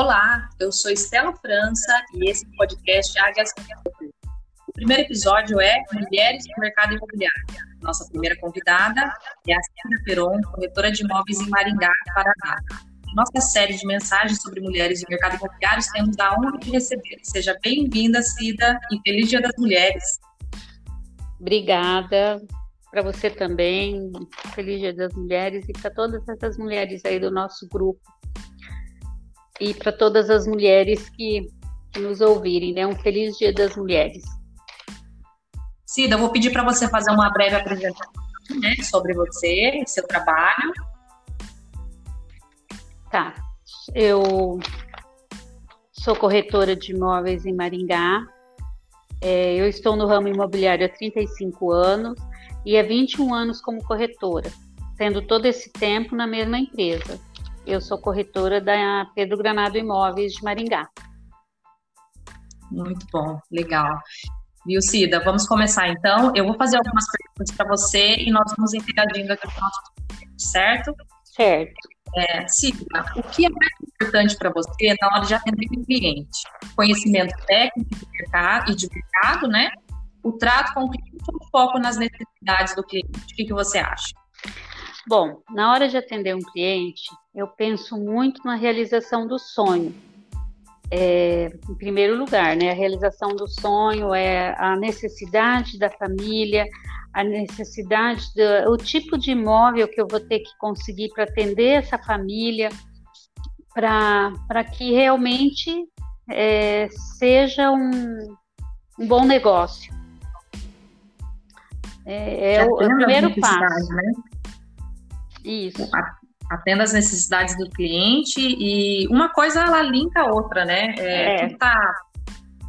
Olá, eu sou Estela França e esse podcast é Águias O primeiro episódio é Mulheres no Mercado Imobiliário. Nossa primeira convidada é a Cida Peron, corretora de imóveis em Maringá, Paraná. Nossa série de mensagens sobre mulheres no mercado imobiliário temos a honra de receber. Seja bem-vinda, Cida, e feliz Dia das Mulheres. Obrigada para você também. Feliz Dia das Mulheres e para todas essas mulheres aí do nosso grupo e para todas as mulheres que, que, nos ouvirem, né? Um feliz Dia das Mulheres. Cida, eu vou pedir para você fazer uma breve apresentação né, sobre você, seu trabalho. Tá. Eu sou corretora de imóveis em Maringá. É, eu estou no ramo imobiliário há 35 anos e há 21 anos como corretora, sendo todo esse tempo na mesma empresa. Eu sou corretora da Pedro Granado Imóveis de Maringá. Muito bom, legal. Viu, Cida? Vamos começar então. Eu vou fazer algumas perguntas para você e nós vamos interagindo aqui com o nosso certo? Certo. É, Cida, o que é mais importante para você na hora de atender o cliente? Conhecimento técnico de mercado, e de mercado, né? O trato com o cliente ou o foco nas necessidades do cliente? O que, que você acha? Bom, na hora de atender um cliente, eu penso muito na realização do sonho. É, em primeiro lugar, né, a realização do sonho é a necessidade da família, a necessidade, do, o tipo de imóvel que eu vou ter que conseguir para atender essa família, para que realmente é, seja um, um, bom negócio. É, é o, é o primeiro passo. Né? Isso. Atenda as necessidades do cliente e uma coisa ela linka a outra, né? É, é. Tudo tá,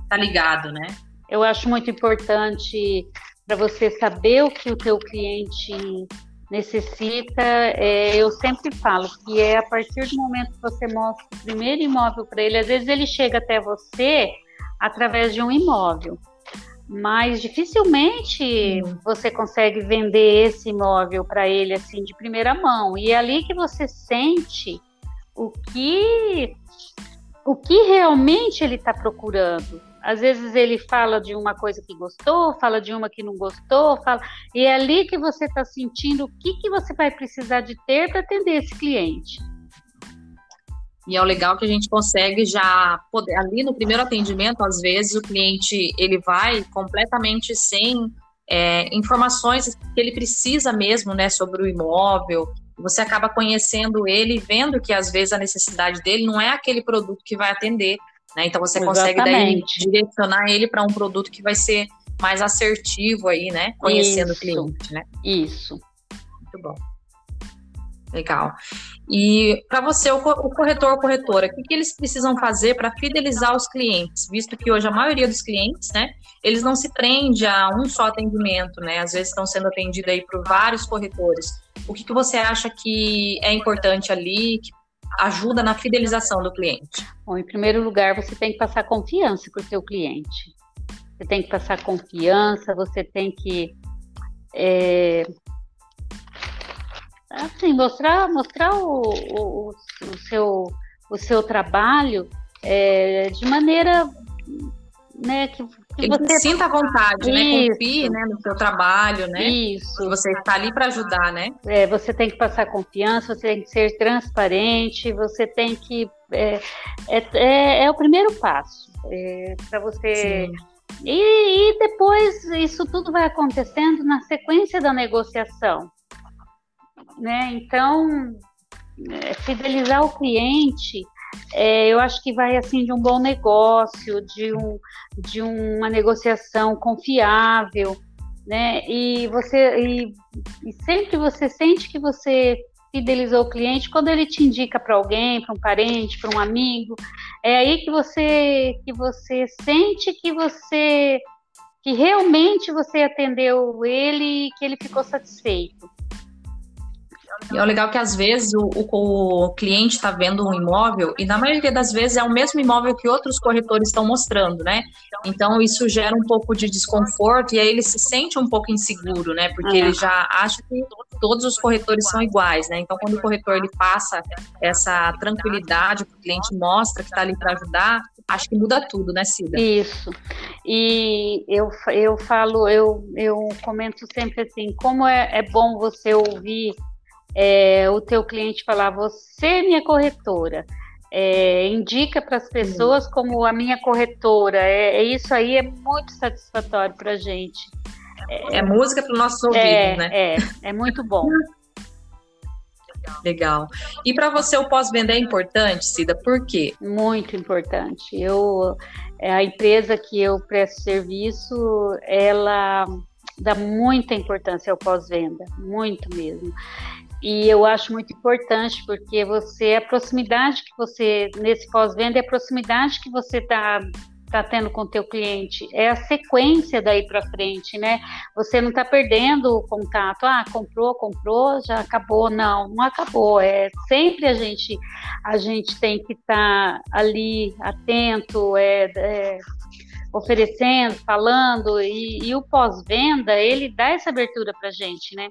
tá ligado, né? Eu acho muito importante para você saber o que o teu cliente necessita. É, eu sempre falo que é a partir do momento que você mostra o primeiro imóvel para ele, às vezes ele chega até você através de um imóvel mas dificilmente você consegue vender esse imóvel para ele assim de primeira mão. E é ali que você sente o que o que realmente ele está procurando. Às vezes ele fala de uma coisa que gostou, fala de uma que não gostou, fala, e é ali que você está sentindo o que, que você vai precisar de ter para atender esse cliente. E é o legal que a gente consegue já poder ali no primeiro atendimento, às vezes o cliente ele vai completamente sem é, informações que ele precisa mesmo, né, sobre o imóvel. Você acaba conhecendo ele, vendo que às vezes a necessidade dele não é aquele produto que vai atender, né? Então você consegue daí direcionar ele para um produto que vai ser mais assertivo aí, né? Conhecendo Isso. o cliente, né? Isso. Muito bom. Legal. E para você, o corretor ou corretora, o que, que eles precisam fazer para fidelizar os clientes? Visto que hoje a maioria dos clientes, né, eles não se prende a um só atendimento, né? Às vezes estão sendo atendidos aí por vários corretores. O que, que você acha que é importante ali, que ajuda na fidelização do cliente? Bom, em primeiro lugar, você tem que passar confiança para o seu cliente. Você tem que passar confiança, você tem que é, assim, mostrar, mostrar o, o, o seu, o seu trabalho é, de maneira né, que, que você sinta à vontade, né? Confie né, no seu trabalho, né? Isso. Você está ali para ajudar, né? É, você tem que passar confiança, você tem que ser transparente, você tem que. É, é, é, é o primeiro passo é, para você. E, e depois isso tudo vai acontecendo na sequência da negociação né? Então, é, fidelizar o cliente, é, eu acho que vai assim de um bom negócio, de, um, de uma negociação confiável, né? E você e, e sempre você sente que você fidelizou o cliente quando ele te indica para alguém, para um parente, para um amigo, é aí que você que você sente que você que realmente você atendeu ele e que ele ficou satisfeito. E é legal que às vezes o, o, o cliente está vendo um imóvel e na maioria das vezes é o mesmo imóvel que outros corretores estão mostrando, né? Então isso gera um pouco de desconforto e aí ele se sente um pouco inseguro, né? Porque ele já acha que todos os corretores são iguais, né? Então, quando o corretor ele passa essa tranquilidade, o cliente mostra que está ali para ajudar, acho que muda tudo, né, Cida? Isso. E eu, eu falo, eu, eu comento sempre assim, como é, é bom você ouvir é, o teu cliente falar, você é minha corretora. É, indica para as pessoas como a minha corretora. É, é, isso aí é muito satisfatório para a gente. É, é música para o nosso ouvido, né? É, é muito bom. Legal. E para você o pós-venda é importante, Cida? Por quê? Muito importante. Eu, a empresa que eu presto serviço, ela dá muita importância ao pós-venda, muito mesmo. E eu acho muito importante porque você a proximidade que você nesse pós-venda é a proximidade que você está tá tendo com o teu cliente, é a sequência daí para frente, né? Você não está perdendo o contato, ah, comprou, comprou, já acabou, não, não acabou. É sempre a gente a gente tem que estar tá ali atento, é, é oferecendo, falando e, e o pós-venda ele dá essa abertura para gente, né?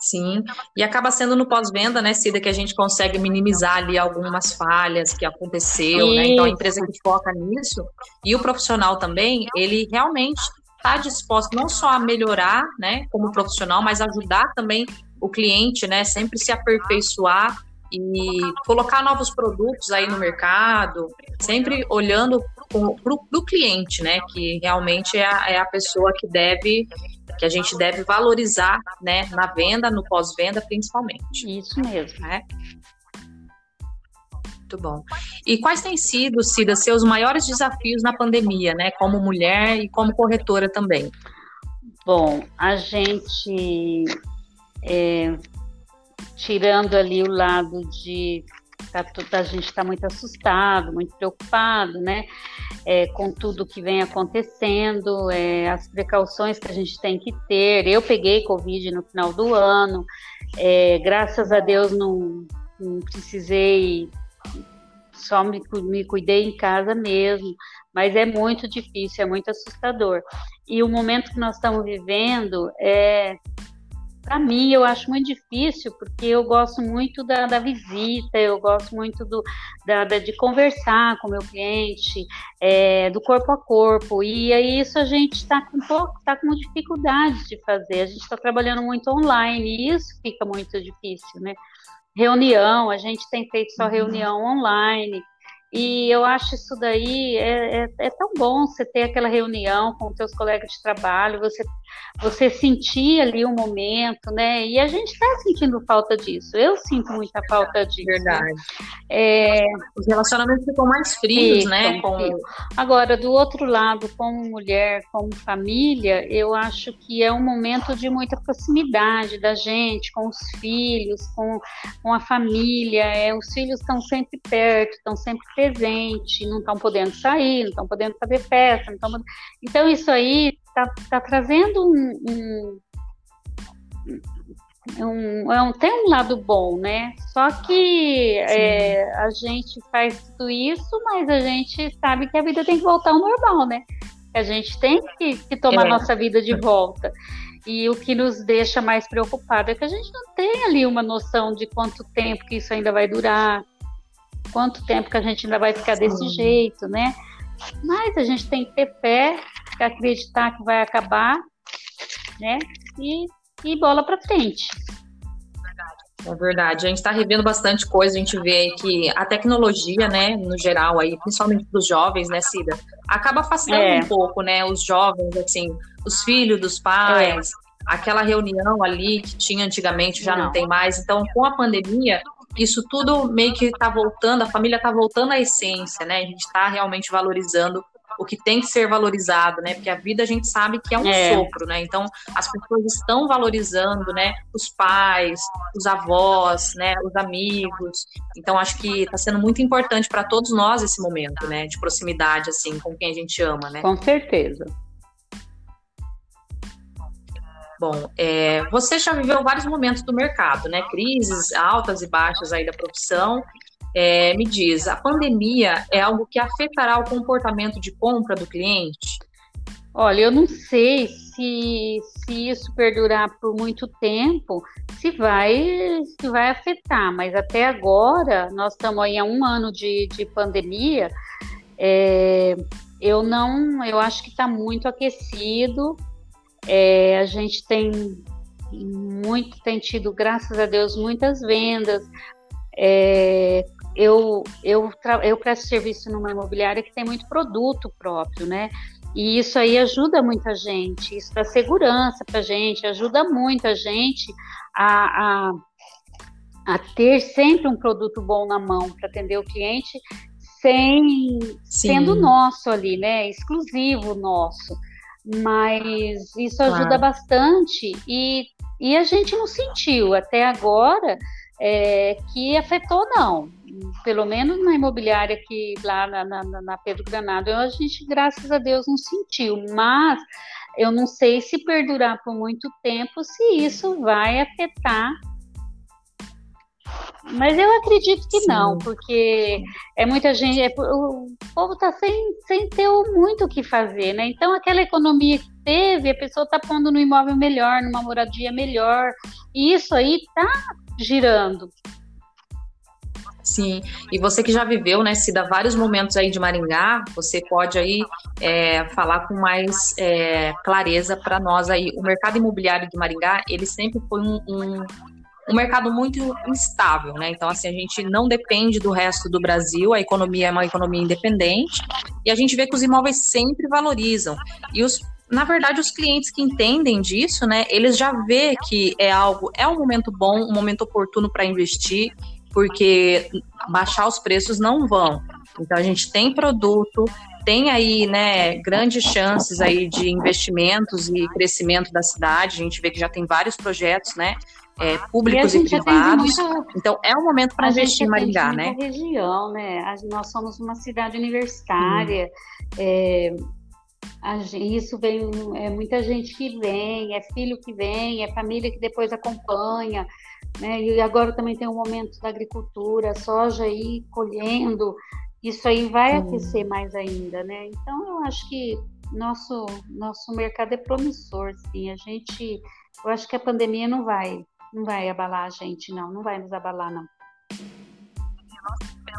Sim, e acaba sendo no pós-venda, né, Cida, que a gente consegue minimizar ali algumas falhas que aconteceu, né? Então a empresa que foca nisso e o profissional também, ele realmente está disposto não só a melhorar, né, como profissional, mas ajudar também o cliente, né, sempre se aperfeiçoar e colocar novos produtos aí no mercado, sempre olhando para o cliente, né, que realmente é a, é a pessoa que deve que a gente deve valorizar, né, na venda, no pós-venda, principalmente. Isso mesmo, né? Muito bom. E quais têm sido, Cida, seus maiores desafios na pandemia, né, como mulher e como corretora também? Bom, a gente, é, tirando ali o lado de tá, a gente está muito assustado, muito preocupado, né? É, com tudo que vem acontecendo, é, as precauções que a gente tem que ter. Eu peguei Covid no final do ano, é, graças a Deus não, não precisei, só me, me cuidei em casa mesmo, mas é muito difícil, é muito assustador. E o momento que nós estamos vivendo é para mim, eu acho muito difícil, porque eu gosto muito da, da visita, eu gosto muito do, da, da, de conversar com o meu cliente, é, do corpo a corpo, e aí isso a gente está com, tá com dificuldade de fazer, a gente está trabalhando muito online, e isso fica muito difícil, né? Reunião, a gente tem feito só uhum. reunião online, e eu acho isso daí é, é, é, tão bom você ter aquela reunião com os seus colegas de trabalho, você, você sentir ali o um momento, né? E a gente está sentindo falta disso. Eu sinto muita falta disso. Verdade. É... Os relacionamentos ficam mais frios, né? Com... Agora, do outro lado, como mulher, como família, eu acho que é um momento de muita proximidade da gente com os filhos, com, com a família. É, os filhos estão sempre perto, estão sempre presente, não estão podendo sair, não estão podendo fazer festa, não estão... então isso aí está tá trazendo um, um, um, é um, tem um lado bom, né? Só que é, a gente faz tudo isso, mas a gente sabe que a vida tem que voltar ao normal, né? A gente tem que, que tomar é. nossa vida de volta. E o que nos deixa mais preocupado é que a gente não tem ali uma noção de quanto tempo que isso ainda vai durar, quanto tempo que a gente ainda vai ficar desse jeito, né? Mas a gente tem que ter fé, acreditar que vai acabar, né? E, e bola para frente. É verdade, a gente está revendo bastante coisa, a gente vê aí que a tecnologia, né, no geral, aí, principalmente dos jovens, né, Cida, acaba afastando é. um pouco, né, os jovens, assim, os filhos dos pais, é. aquela reunião ali que tinha antigamente já não. não tem mais, então com a pandemia isso tudo meio que está voltando, a família está voltando à essência, né? A gente está realmente valorizando o que tem que ser valorizado, né? Porque a vida a gente sabe que é um é. sopro, né? Então as pessoas estão valorizando, né? Os pais, os avós, né? Os amigos. Então acho que está sendo muito importante para todos nós esse momento, né? De proximidade assim com quem a gente ama, né? Com certeza. Bom, é, você já viveu vários momentos do mercado, né? Crises altas e baixas aí da profissão. É, me diz, a pandemia é algo que afetará o comportamento de compra do cliente? Olha, eu não sei se, se isso perdurar por muito tempo, se vai, se vai afetar, mas até agora, nós estamos aí há um ano de, de pandemia, é, eu não, eu acho que está muito aquecido, é, a gente tem muito, tem tido, graças a Deus, muitas vendas, é, eu, eu, eu presto serviço numa imobiliária que tem muito produto próprio, né? E isso aí ajuda muita gente, isso dá segurança para a gente, ajuda muito a gente a, a, a, ter sempre um produto bom na mão para atender o cliente, sem sendo nosso ali, né? Exclusivo nosso. Mas isso ajuda claro. bastante e, e a gente não sentiu até agora é, que afetou, não. Pelo menos na imobiliária que lá na, na, na, Pedro Granado, a gente, graças a Deus, não sentiu. Mas eu não sei se perdurar por muito tempo, se isso vai afetar. Mas eu acredito que Sim. não, porque é muita gente, é, o povo está sem, sem ter muito o que fazer, né? Então aquela economia que teve, a pessoa está pondo no imóvel melhor, numa moradia melhor, e isso aí está girando. Sim, e você que já viveu, né, dá vários momentos aí de Maringá, você pode aí é, falar com mais é, clareza para nós aí. O mercado imobiliário de Maringá, ele sempre foi um, um, um, mercado muito instável, né? Então, assim, a gente não depende do resto do Brasil, a economia é uma economia independente, e a gente vê que os imóveis sempre valorizam. E os na verdade, os clientes que entendem disso, né, eles já vê que é algo, é um momento bom, um momento oportuno para investir, porque baixar os preços não vão. Então a gente tem produto, tem aí, né, grandes chances aí de investimentos e crescimento da cidade. A gente vê que já tem vários projetos, né, é, públicos e, e privados. Muita, então é um momento para investir em Maringá, né? região, né? Nós somos uma cidade universitária. Hum. É, isso vem é muita gente que vem, é filho que vem, é família que depois acompanha, né? E agora também tem o momento da agricultura, soja aí colhendo, isso aí vai Sim. aquecer mais ainda, né? Então eu acho que nosso nosso mercado é promissor, sim. A gente, eu acho que a pandemia não vai não vai abalar a gente, não, não vai nos abalar não.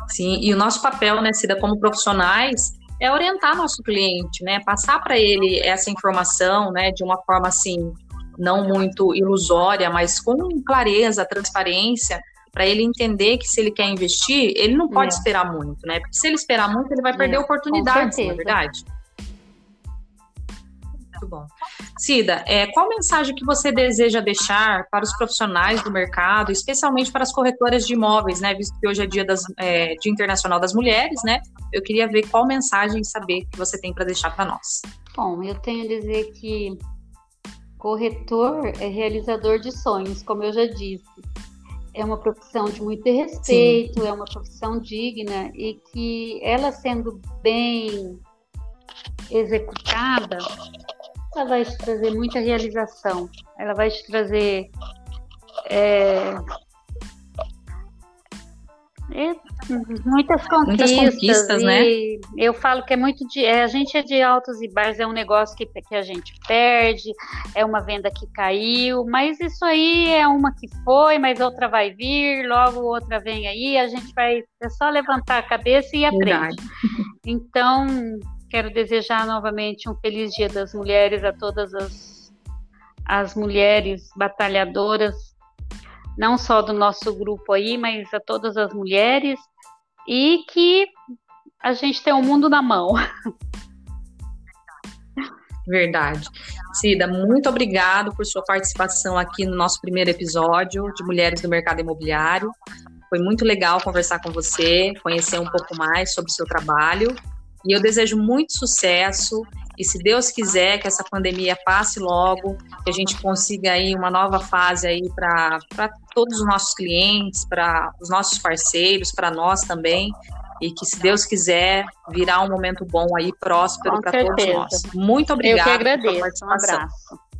Sim, e o nosso papel, né, Cida, como profissionais, é orientar nosso cliente, né? Passar para ele essa informação, né? De uma forma assim, não muito ilusória, mas com clareza, transparência, para ele entender que se ele quer investir, ele não pode é. esperar muito, né? Porque se ele esperar muito, ele vai perder é, oportunidades, é verdade? Muito bom. Cida, é, qual mensagem que você deseja deixar para os profissionais do mercado, especialmente para as corretoras de imóveis, né? Visto que hoje é dia, das, é, dia internacional das mulheres, né? Eu queria ver qual mensagem saber que você tem para deixar para nós. Bom, eu tenho a dizer que corretor é realizador de sonhos, como eu já disse. É uma profissão de muito respeito, Sim. é uma profissão digna e que ela sendo bem executada, ela vai te trazer muita realização, ela vai te trazer é, é, muitas conquistas, muitas conquistas né? Eu falo que é muito de. É, a gente é de altos e baixos, é um negócio que, que a gente perde, é uma venda que caiu, mas isso aí é uma que foi, mas outra vai vir, logo outra vem aí, a gente vai. É só levantar a cabeça e aprende. Então, Quero desejar novamente um feliz Dia das Mulheres a todas as, as mulheres batalhadoras, não só do nosso grupo aí, mas a todas as mulheres, e que a gente tem o um mundo na mão. Verdade. Cida, muito obrigado por sua participação aqui no nosso primeiro episódio de Mulheres do Mercado Imobiliário. Foi muito legal conversar com você, conhecer um pouco mais sobre o seu trabalho. E eu desejo muito sucesso e se Deus quiser que essa pandemia passe logo, que a gente consiga aí uma nova fase aí para todos os nossos clientes, para os nossos parceiros, para nós também, e que se Deus quiser virá um momento bom aí próspero para todos nós. Muito obrigada. Eu que agradeço. Um abraço.